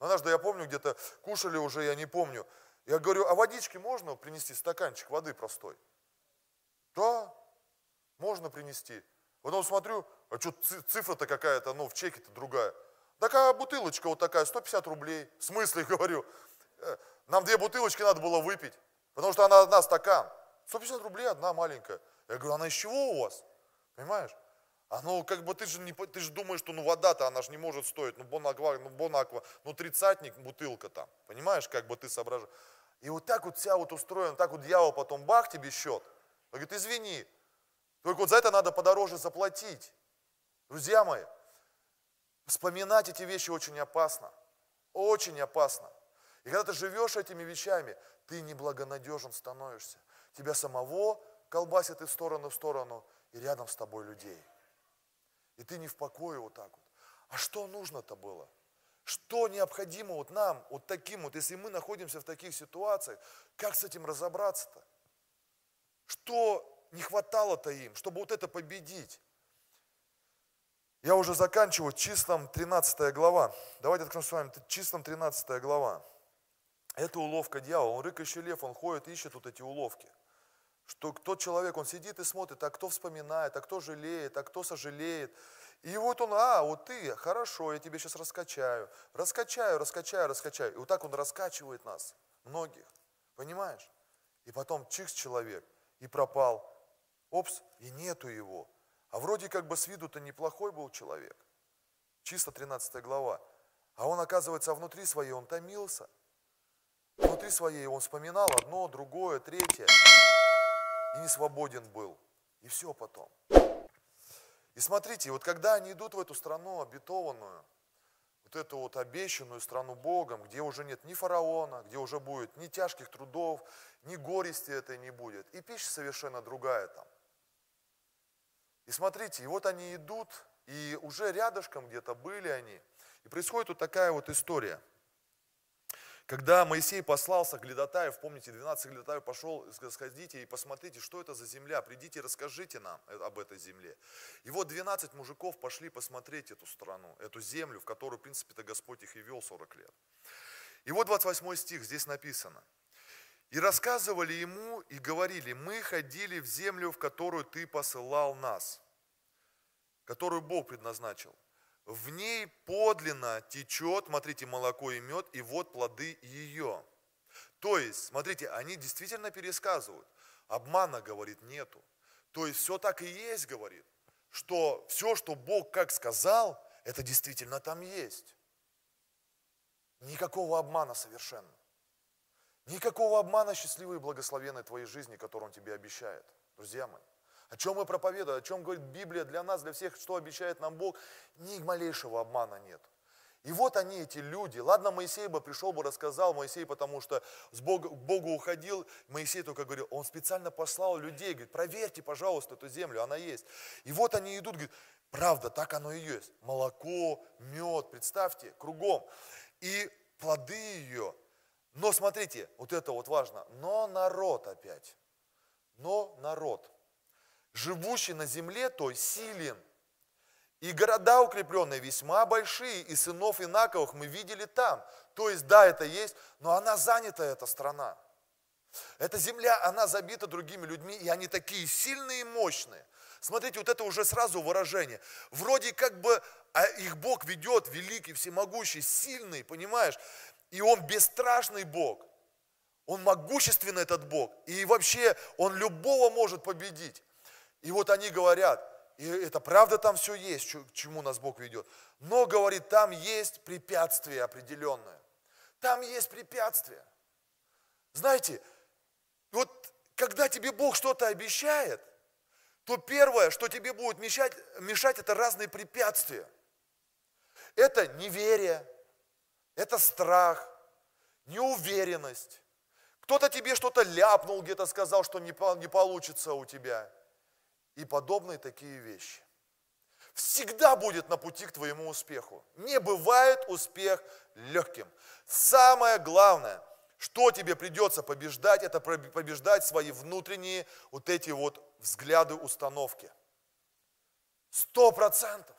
Однажды я помню, где-то кушали уже, я не помню, я говорю, а водички можно принести, стаканчик воды простой? Да, можно принести. Потом смотрю, а что цифра-то какая-то, ну в чеке-то другая. Такая бутылочка вот такая, 150 рублей. В смысле, <laughs> говорю, «Э, нам две бутылочки надо было выпить, потому что она одна стакан. 150 рублей одна маленькая. Я говорю, она из чего у вас? Понимаешь? А ну, как бы ты же, не, ты же думаешь, что ну вода-то она же не может стоить, ну бонаква, ну бонаква, ну тридцатник, бутылка там. Понимаешь, как бы ты соображаешь. И вот так вот вся вот устроена, так вот дьявол потом бах тебе счет. Он говорит, извини, только вот за это надо подороже заплатить. Друзья мои, вспоминать эти вещи очень опасно. Очень опасно. И когда ты живешь этими вещами, ты неблагонадежен становишься. Тебя самого колбасит из стороны в сторону, и рядом с тобой людей. И ты не в покое вот так вот. А что нужно-то было? Что необходимо вот нам, вот таким вот, если мы находимся в таких ситуациях, как с этим разобраться-то? Что не хватало-то им, чтобы вот это победить? Я уже заканчиваю числом 13 глава. Давайте откроем с вами числом 13 глава. Это уловка дьявола. Он рыкающий лев, он ходит, ищет вот эти уловки. Что тот человек, он сидит и смотрит, а кто вспоминает, а кто жалеет, а кто сожалеет. И вот он, а, вот ты, хорошо, я тебе сейчас раскачаю. Раскачаю, раскачаю, раскачаю. И вот так он раскачивает нас, многих. Понимаешь? И потом чикс человек, и пропал. Опс, и нету его. А вроде как бы с виду-то неплохой был человек. Чисто 13 глава. А он, оказывается, внутри своей он томился. Внутри своей он вспоминал одно, другое, третье и не свободен был. И все потом. И смотрите, вот когда они идут в эту страну обетованную, вот эту вот обещанную страну Богом, где уже нет ни фараона, где уже будет ни тяжких трудов, ни горести этой не будет, и пища совершенно другая там. И смотрите, и вот они идут, и уже рядышком где-то были они, и происходит вот такая вот история – когда Моисей послался к помните, 12 Глядатаев пошел, сходите и посмотрите, что это за земля, придите, расскажите нам об этой земле. И вот 12 мужиков пошли посмотреть эту страну, эту землю, в которую, в принципе-то, Господь их и вел 40 лет. И вот 28 стих, здесь написано. И рассказывали ему и говорили, мы ходили в землю, в которую ты посылал нас, которую Бог предназначил в ней подлинно течет, смотрите, молоко и мед, и вот плоды ее. То есть, смотрите, они действительно пересказывают. Обмана, говорит, нету. То есть все так и есть, говорит, что все, что Бог как сказал, это действительно там есть. Никакого обмана совершенно. Никакого обмана счастливой и благословенной твоей жизни, которую Он тебе обещает. Друзья мои. О чем мы проповедуем, о чем говорит Библия для нас, для всех, что обещает нам Бог, ни малейшего обмана нет. И вот они, эти люди. Ладно, Моисей бы пришел бы, рассказал, Моисей, потому что с Бога, к Богу уходил, Моисей только говорил, он специально послал людей, говорит, проверьте, пожалуйста, эту землю, она есть. И вот они идут, говорит, правда, так оно и есть. Молоко, мед, представьте, кругом. И плоды ее. Но смотрите, вот это вот важно, но народ опять. Но народ живущий на земле, то силен. И города укрепленные весьма большие, и сынов Инаковых мы видели там. То есть, да, это есть, но она занята, эта страна. Эта земля, она забита другими людьми, и они такие сильные и мощные. Смотрите, вот это уже сразу выражение. Вроде как бы а их Бог ведет, великий, всемогущий, сильный, понимаешь? И Он бесстрашный Бог. Он могущественный этот Бог. И вообще Он любого может победить. И вот они говорят, и это правда там все есть, к чему нас Бог ведет. Но, говорит, там есть препятствие определенное. Там есть препятствие. Знаете, вот когда тебе Бог что-то обещает, то первое, что тебе будет мешать, мешать это разные препятствия. Это неверие, это страх, неуверенность. Кто-то тебе что-то ляпнул, где-то сказал, что не, не получится у тебя и подобные такие вещи. Всегда будет на пути к твоему успеху. Не бывает успех легким. Самое главное, что тебе придется побеждать, это побеждать свои внутренние вот эти вот взгляды, установки. Сто процентов.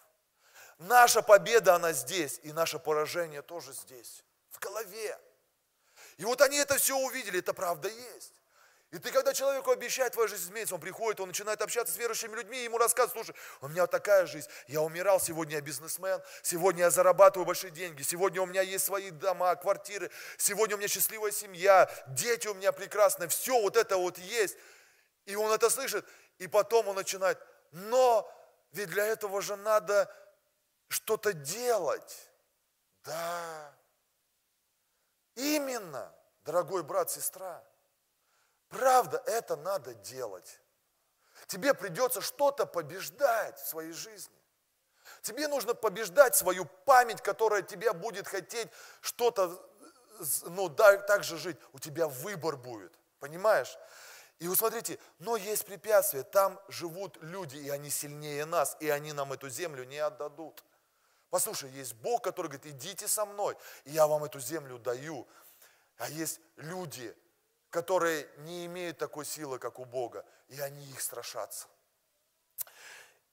Наша победа, она здесь, и наше поражение тоже здесь, в голове. И вот они это все увидели, это правда есть. И ты, когда человеку обещает, твоя жизнь изменится, он приходит, он начинает общаться с верующими людьми, и ему рассказывает, слушай, у меня вот такая жизнь, я умирал, сегодня я бизнесмен, сегодня я зарабатываю большие деньги, сегодня у меня есть свои дома, квартиры, сегодня у меня счастливая семья, дети у меня прекрасные, все вот это вот есть. И он это слышит, и потом он начинает, но ведь для этого же надо что-то делать. Да, именно, дорогой брат, сестра. Правда, это надо делать. Тебе придется что-то побеждать в своей жизни. Тебе нужно побеждать свою память, которая тебя будет хотеть что-то, ну, так же жить. У тебя выбор будет, понимаешь? И вы смотрите, но есть препятствия, там живут люди, и они сильнее нас, и они нам эту землю не отдадут. Послушай, есть Бог, который говорит, идите со мной, и я вам эту землю даю. А есть люди, которые не имеют такой силы, как у Бога, и они их страшатся.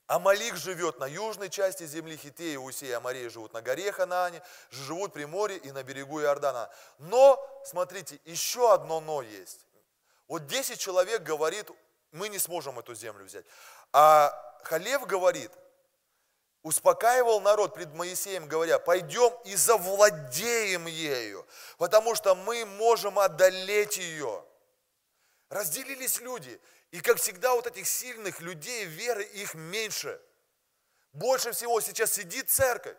Амалик живет на южной части земли Хитеи, Усея и Амария живут на горе Ханаане, живут при море и на берегу Иордана. Но, смотрите, еще одно но есть. Вот 10 человек говорит, мы не сможем эту землю взять. А Халев говорит, успокаивал народ пред Моисеем, говоря, пойдем и завладеем ею, потому что мы можем одолеть ее. Разделились люди, и как всегда вот этих сильных людей веры их меньше. Больше всего сейчас сидит церковь.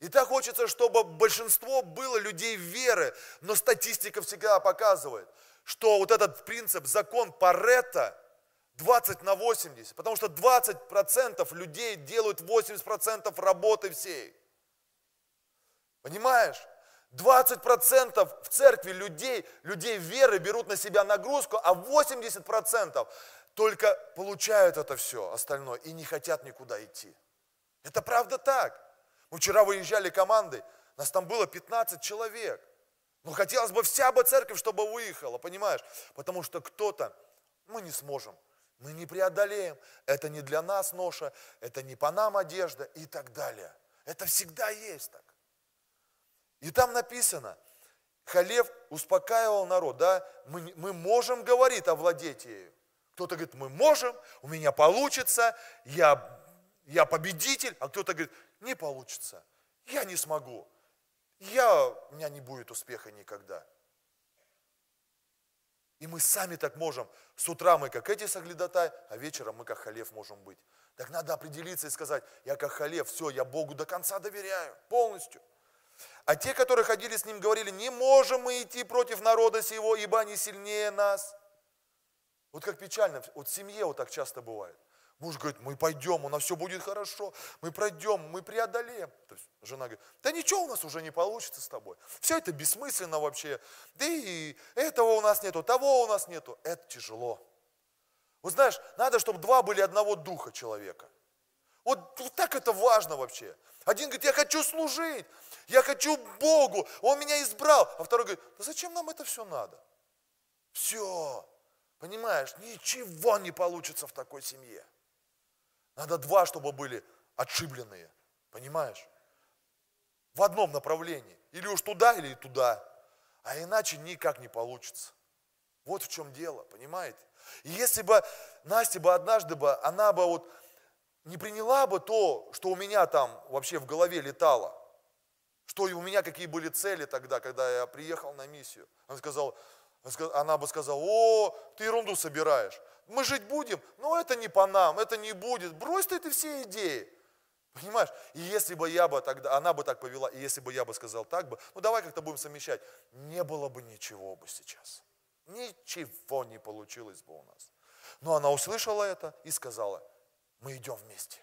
И так хочется, чтобы большинство было людей веры, но статистика всегда показывает, что вот этот принцип, закон Паретта, 20 на 80, потому что 20% людей делают 80% работы всей. Понимаешь? 20% в церкви людей, людей веры берут на себя нагрузку, а 80% только получают это все остальное и не хотят никуда идти. Это правда так. Мы вчера выезжали командой, нас там было 15 человек. Но хотелось бы вся бы церковь, чтобы выехала, понимаешь? Потому что кто-то, мы не сможем, мы не преодолеем. Это не для нас ноша, это не по нам одежда и так далее. Это всегда есть так. И там написано, Халев успокаивал народ, да, мы, мы можем, говорит, овладеть ею. Кто-то говорит, мы можем, у меня получится, я, я победитель, а кто-то говорит, не получится, я не смогу, я, у меня не будет успеха никогда. И мы сами так можем. С утра мы как эти соглядатай, а вечером мы как халев можем быть. Так надо определиться и сказать, я как халев, все, я Богу до конца доверяю, полностью. А те, которые ходили с ним, говорили, не можем мы идти против народа сего, ибо они сильнее нас. Вот как печально, вот в семье вот так часто бывает. Муж говорит, мы пойдем, у нас все будет хорошо, мы пройдем, мы преодолеем. То есть жена говорит, да ничего у нас уже не получится с тобой. Все это бессмысленно вообще. Да и этого у нас нету, того у нас нету. Это тяжело. Вот знаешь, надо, чтобы два были одного духа человека. Вот, вот так это важно вообще. Один говорит, я хочу служить, я хочу Богу, Он меня избрал. А второй говорит, да зачем нам это все надо? Все, понимаешь, ничего не получится в такой семье. Надо два, чтобы были отшибленные, понимаешь? В одном направлении. Или уж туда, или туда. А иначе никак не получится. Вот в чем дело, понимаете? И если бы Настя бы однажды бы, она бы вот не приняла бы то, что у меня там вообще в голове летало, что у меня какие были цели тогда, когда я приехал на миссию. Она сказала, она бы сказала, о, ты ерунду собираешь. Мы жить будем, но это не по нам, это не будет. Брось ты эти все идеи. Понимаешь? И если бы я бы тогда, она бы так повела, и если бы я бы сказал так бы, ну давай как-то будем совмещать, не было бы ничего бы сейчас. Ничего не получилось бы у нас. Но она услышала это и сказала, мы идем вместе.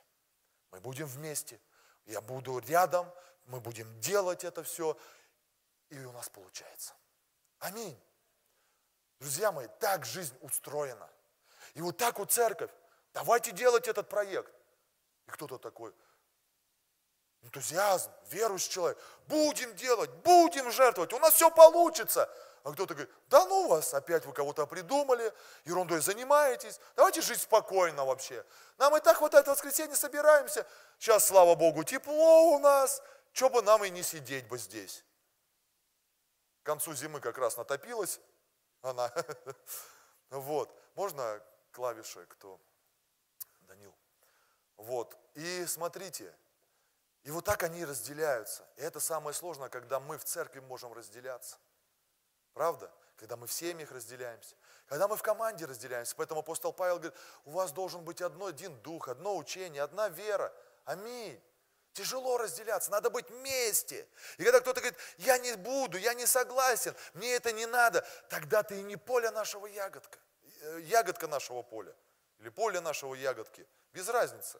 Мы будем вместе. Я буду рядом, мы будем делать это все, и у нас получается. Аминь. Друзья мои, так жизнь устроена. И вот так вот церковь, давайте делать этот проект. И кто-то такой, энтузиазм, верующий человек, будем делать, будем жертвовать, у нас все получится. А кто-то говорит, да ну вас, опять вы кого-то придумали, ерундой занимаетесь, давайте жить спокойно вообще. Нам и так хватает воскресенье, собираемся, сейчас, слава Богу, тепло у нас, что бы нам и не сидеть бы здесь. К концу зимы как раз натопилась она. <laughs> Вот, можно клавиши, кто? Данил. Вот, и смотрите, и вот так они разделяются. И это самое сложное, когда мы в церкви можем разделяться. Правда? Когда мы в семьях разделяемся, когда мы в команде разделяемся. Поэтому апостол Павел говорит, у вас должен быть одно, один дух, одно учение, одна вера. Аминь. Тяжело разделяться, надо быть вместе. И когда кто-то говорит, я не буду, я не согласен, мне это не надо, тогда ты и не поле нашего ягодка, ягодка нашего поля, или поле нашего ягодки, без разницы.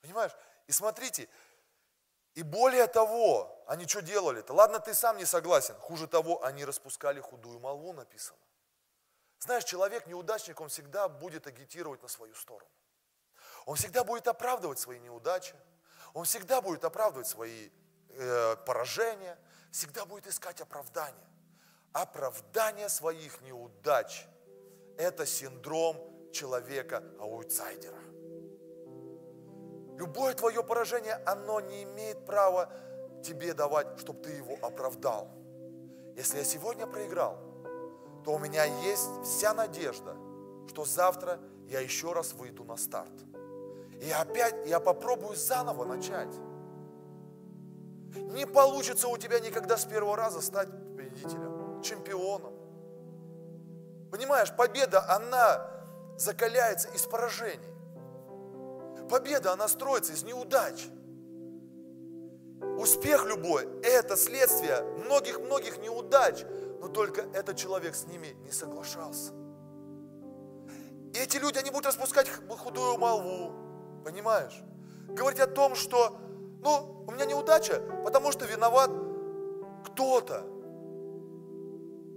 Понимаешь? И смотрите, и более того, они что делали-то? Ладно, ты сам не согласен. Хуже того, они распускали худую молву, написано. Знаешь, человек неудачник, он всегда будет агитировать на свою сторону. Он всегда будет оправдывать свои неудачи. Он всегда будет оправдывать свои э, поражения. Всегда будет искать оправдание. Оправдание своих неудач – это синдром человека-аутсайдера. Любое твое поражение, оно не имеет права тебе давать, чтобы ты его оправдал. Если я сегодня проиграл, то у меня есть вся надежда, что завтра я еще раз выйду на старт. И опять я попробую заново начать. Не получится у тебя никогда с первого раза стать победителем, чемпионом. Понимаешь, победа, она закаляется из поражений. Победа, она строится из неудач. Успех любой – это следствие многих-многих неудач, но только этот человек с ними не соглашался. И эти люди, они будут распускать худую молву, понимаешь? Говорить о том, что, ну, у меня неудача, потому что виноват кто-то.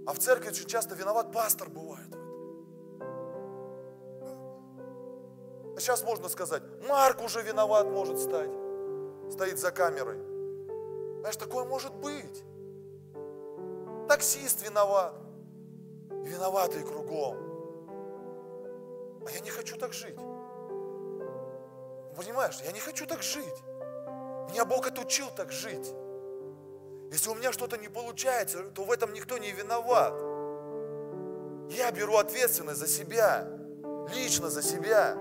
А в церкви очень часто виноват пастор бывает. А сейчас можно сказать, Марк уже виноват может стать. Стоит за камерой. Знаешь, такое может быть. Таксист виноват. Виноватый кругом. А я не хочу так жить. Понимаешь, я не хочу так жить. Меня Бог отучил так жить. Если у меня что-то не получается, то в этом никто не виноват. Я беру ответственность за себя, лично за себя.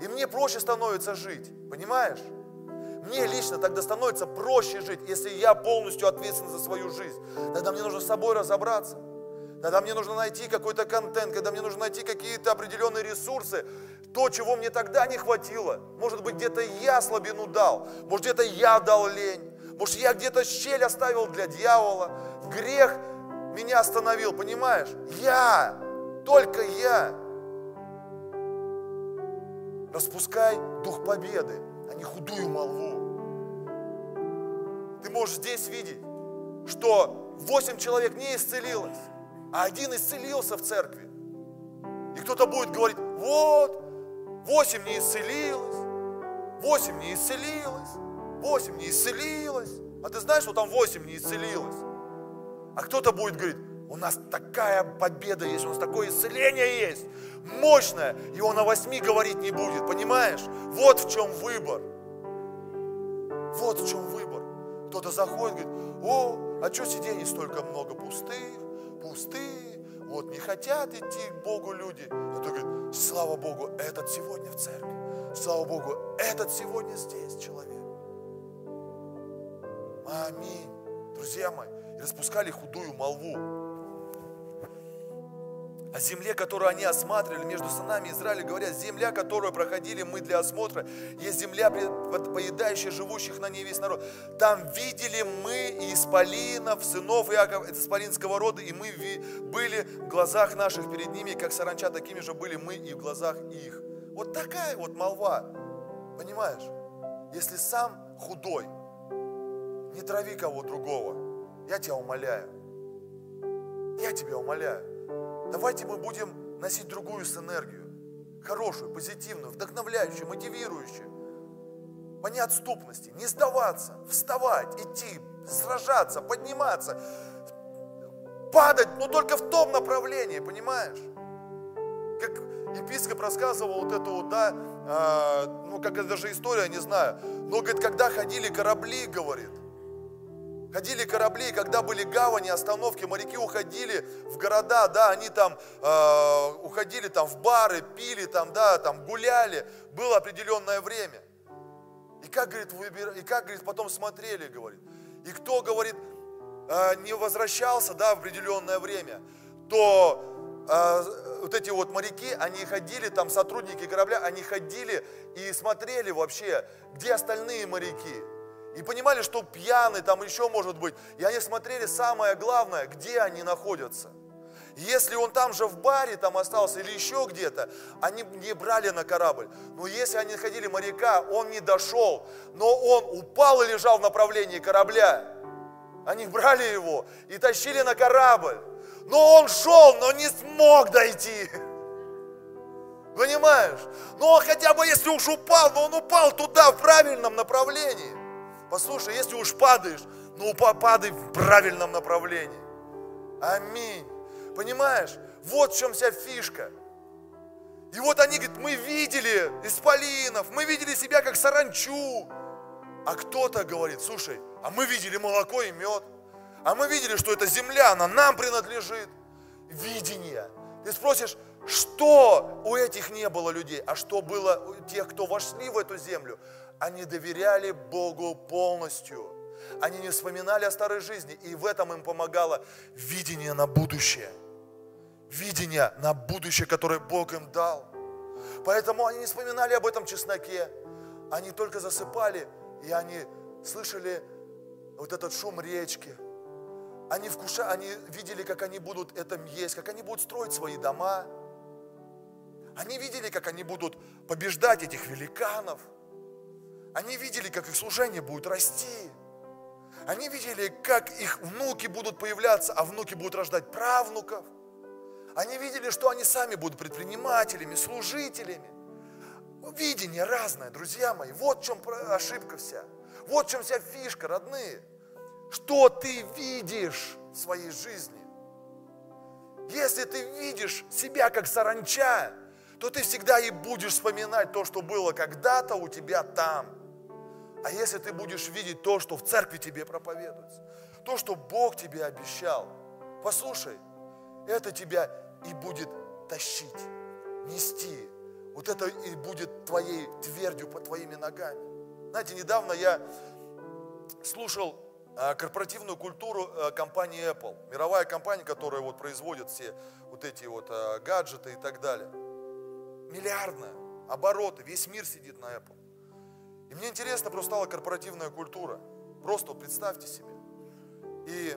И мне проще становится жить, понимаешь? Мне лично тогда становится проще жить, если я полностью ответственен за свою жизнь. Тогда мне нужно с собой разобраться. Тогда мне нужно найти какой-то контент, когда мне нужно найти какие-то определенные ресурсы, то, чего мне тогда не хватило. Может быть, где-то я слабину дал, может, где-то я дал лень, может, я где-то щель оставил для дьявола. Грех меня остановил, понимаешь? Я, только я. Распускай дух победы, а не худую молву. Ты можешь здесь видеть, что восемь человек не исцелилось, а один исцелился в церкви. И кто-то будет говорить, вот, восемь не исцелилось, восемь не исцелилось, восемь не исцелилось. А ты знаешь, что там восемь не исцелилось? А кто-то будет говорить, у нас такая победа есть, у нас такое исцеление есть, мощное, и он о восьми говорить не будет, понимаешь? Вот в чем выбор. Вот в чем выбор. Кто-то заходит, говорит, о, а что сидений столько много пустых, пустые, вот не хотят идти к Богу люди. Но ты говорит, слава Богу, этот сегодня в церкви. Слава Богу, этот сегодня здесь человек. Аминь. Друзья мои, распускали худую молву о земле, которую они осматривали между сынами Израиля, говорят, земля, которую проходили мы для осмотра, есть земля, поедающая живущих на ней весь народ. Там видели мы и исполинов, сынов Иакова, исполинского рода, и мы были в глазах наших перед ними, как саранча, такими же были мы и в глазах их. Вот такая вот молва, понимаешь? Если сам худой, не трави кого другого. Я тебя умоляю. Я тебя умоляю. Давайте мы будем носить другую с энергию. Хорошую, позитивную, вдохновляющую, мотивирующую. По неотступности, не сдаваться, вставать, идти, сражаться, подниматься, падать, но только в том направлении, понимаешь? Как епископ рассказывал вот эту вот, да, э, ну как это даже история, не знаю, но говорит, когда ходили корабли, говорит, Ходили корабли, когда были гавани, остановки, моряки уходили в города, да, они там э, уходили там в бары, пили там, да, там гуляли, было определенное время. И как, говорит, выбир... и как, говорит, потом смотрели, говорит. И кто, говорит, э, не возвращался, да, в определенное время, то э, вот эти вот моряки, они ходили, там сотрудники корабля, они ходили и смотрели вообще, где остальные моряки. И понимали, что пьяный там еще может быть. И они смотрели самое главное, где они находятся. Если он там же в баре там остался или еще где-то, они не брали на корабль. Но если они находили моряка, он не дошел, но он упал и лежал в направлении корабля. Они брали его и тащили на корабль. Но он шел, но не смог дойти. Понимаешь? Но он хотя бы если уж упал, но он упал туда, в правильном направлении. Послушай, если уж падаешь, ну падай в правильном направлении. Аминь. Понимаешь? Вот в чем вся фишка. И вот они говорят, мы видели исполинов, мы видели себя как саранчу. А кто-то говорит, слушай, а мы видели молоко и мед. А мы видели, что эта земля, она нам принадлежит. Видение. Ты спросишь, что у этих не было людей, а что было у тех, кто вошли в эту землю? Они доверяли Богу полностью. Они не вспоминали о старой жизни, и в этом им помогало видение на будущее. Видение на будущее, которое Бог им дал. Поэтому они не вспоминали об этом чесноке. Они только засыпали, и они слышали вот этот шум речки. Они, вкуша, они видели, как они будут это есть, как они будут строить свои дома. Они видели, как они будут побеждать этих великанов. Они видели, как их служение будет расти. Они видели, как их внуки будут появляться, а внуки будут рождать правнуков. Они видели, что они сами будут предпринимателями, служителями. Видение разное, друзья мои. Вот в чем ошибка вся. Вот в чем вся фишка, родные. Что ты видишь в своей жизни? Если ты видишь себя как саранча, то ты всегда и будешь вспоминать то, что было когда-то у тебя там. А если ты будешь видеть то, что в церкви тебе проповедуется, то, что Бог тебе обещал, послушай, это тебя и будет тащить, нести. Вот это и будет твоей твердью под твоими ногами. Знаете, недавно я слушал а, корпоративную культуру а, компании Apple, мировая компания, которая вот производит все вот эти вот а, гаджеты и так далее. Миллиардная, обороты, весь мир сидит на Apple. И мне интересно просто стала корпоративная культура. Просто вот представьте себе. И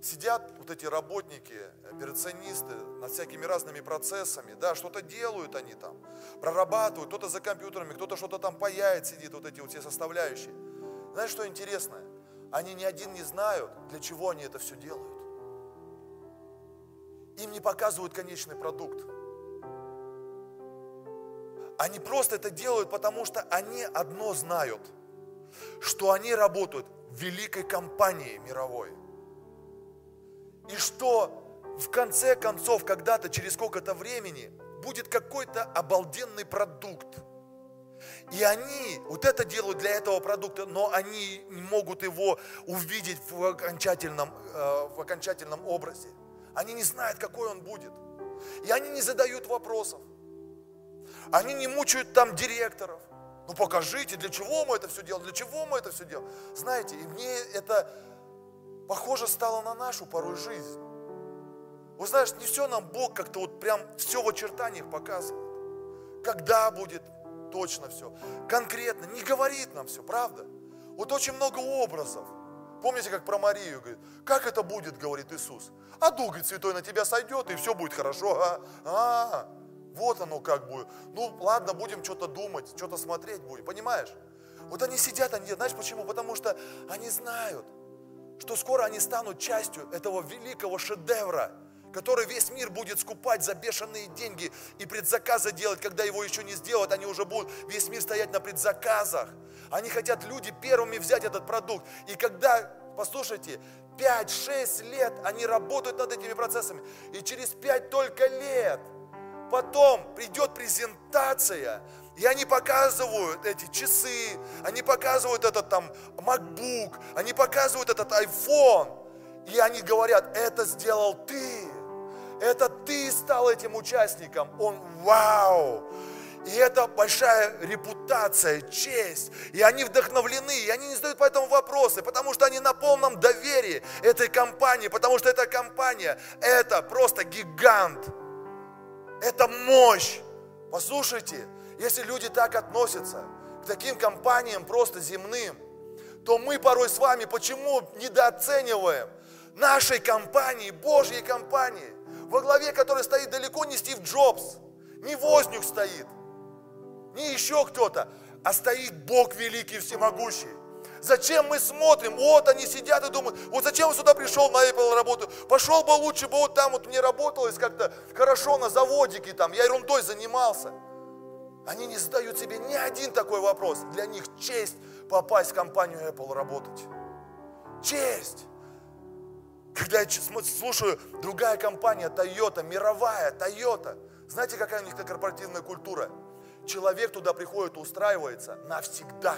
сидят вот эти работники, операционисты над всякими разными процессами, да, что-то делают они там, прорабатывают, кто-то за компьютерами, кто-то что-то там паяет, сидит, вот эти вот все составляющие. Знаешь, что интересное? Они ни один не знают, для чего они это все делают. Им не показывают конечный продукт. Они просто это делают, потому что они одно знают, что они работают в великой компании мировой. И что в конце концов, когда-то, через сколько-то времени, будет какой-то обалденный продукт. И они вот это делают для этого продукта, но они не могут его увидеть в окончательном, э, в окончательном образе. Они не знают, какой он будет. И они не задают вопросов. Они не мучают там директоров. Ну покажите, для чего мы это все делаем, для чего мы это все делаем. Знаете, и мне это похоже стало на нашу порой жизнь. Вы знаешь, не все нам Бог как-то вот прям все в очертаниях показывает. Когда будет точно все. Конкретно, не говорит нам все, правда? Вот очень много образов. Помните, как про Марию говорит, как это будет, говорит Иисус. А Дух, говорит, Святой на тебя сойдет, и все будет хорошо. А, а, вот оно как будет. Ну, ладно, будем что-то думать, что-то смотреть будем, понимаешь? Вот они сидят, они, знаешь почему? Потому что они знают, что скоро они станут частью этого великого шедевра, который весь мир будет скупать за бешеные деньги и предзаказы делать, когда его еще не сделают, они уже будут весь мир стоять на предзаказах. Они хотят люди первыми взять этот продукт. И когда, послушайте, 5-6 лет они работают над этими процессами, и через 5 только лет – Потом придет презентация, и они показывают эти часы, они показывают этот там MacBook, они показывают этот iPhone. И они говорят, это сделал ты. Это ты стал этим участником. Он вау. И это большая репутация, честь. И они вдохновлены, и они не задают по этому вопросы, потому что они на полном доверии этой компании, потому что эта компания, это просто гигант. Это мощь. Послушайте, если люди так относятся к таким компаниям просто земным, то мы порой с вами почему недооцениваем нашей компании, Божьей компании, во главе которой стоит далеко не Стив Джобс, не Вознюк стоит, не еще кто-то, а стоит Бог великий всемогущий. Зачем мы смотрим? Вот они сидят и думают, вот зачем я сюда пришел на Apple работу? Пошел бы лучше бы вот там вот мне работалось как-то хорошо на заводике там, я ерундой занимался. Они не задают себе ни один такой вопрос. Для них честь попасть в компанию Apple работать. Честь. Когда я слушаю другая компания, Toyota, мировая Toyota, знаете, какая у них корпоративная культура? Человек туда приходит, устраивается навсегда.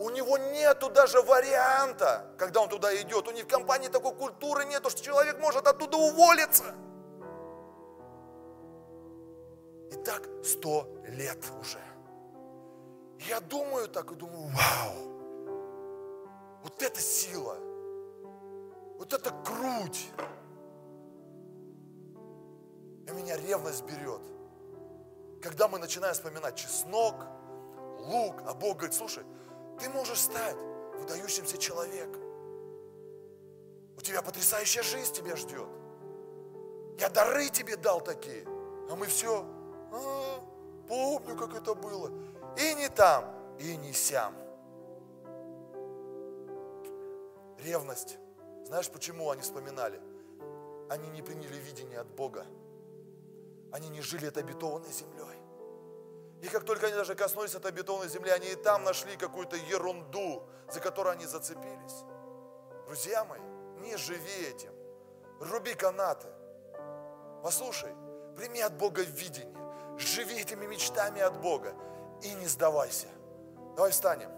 У него нету даже варианта, когда он туда идет. У них в компании такой культуры нету, что человек может оттуда уволиться. И так сто лет уже. Я думаю так и думаю, вау, вот это сила, вот это круть. И меня ревность берет. Когда мы начинаем вспоминать чеснок, лук, а Бог говорит, слушай, ты можешь стать выдающимся человеком. У тебя потрясающая жизнь тебя ждет. Я дары тебе дал такие. А мы все, а, помню, как это было. И не там, и не сям. Ревность. Знаешь, почему они вспоминали? Они не приняли видение от Бога. Они не жили этой обетованной землей. И как только они даже коснулись этой бетонной земли, они и там нашли какую-то ерунду, за которую они зацепились. Друзья мои, не живи этим. Руби канаты. Послушай, прими от Бога видение. Живи этими мечтами от Бога и не сдавайся. Давай встанем.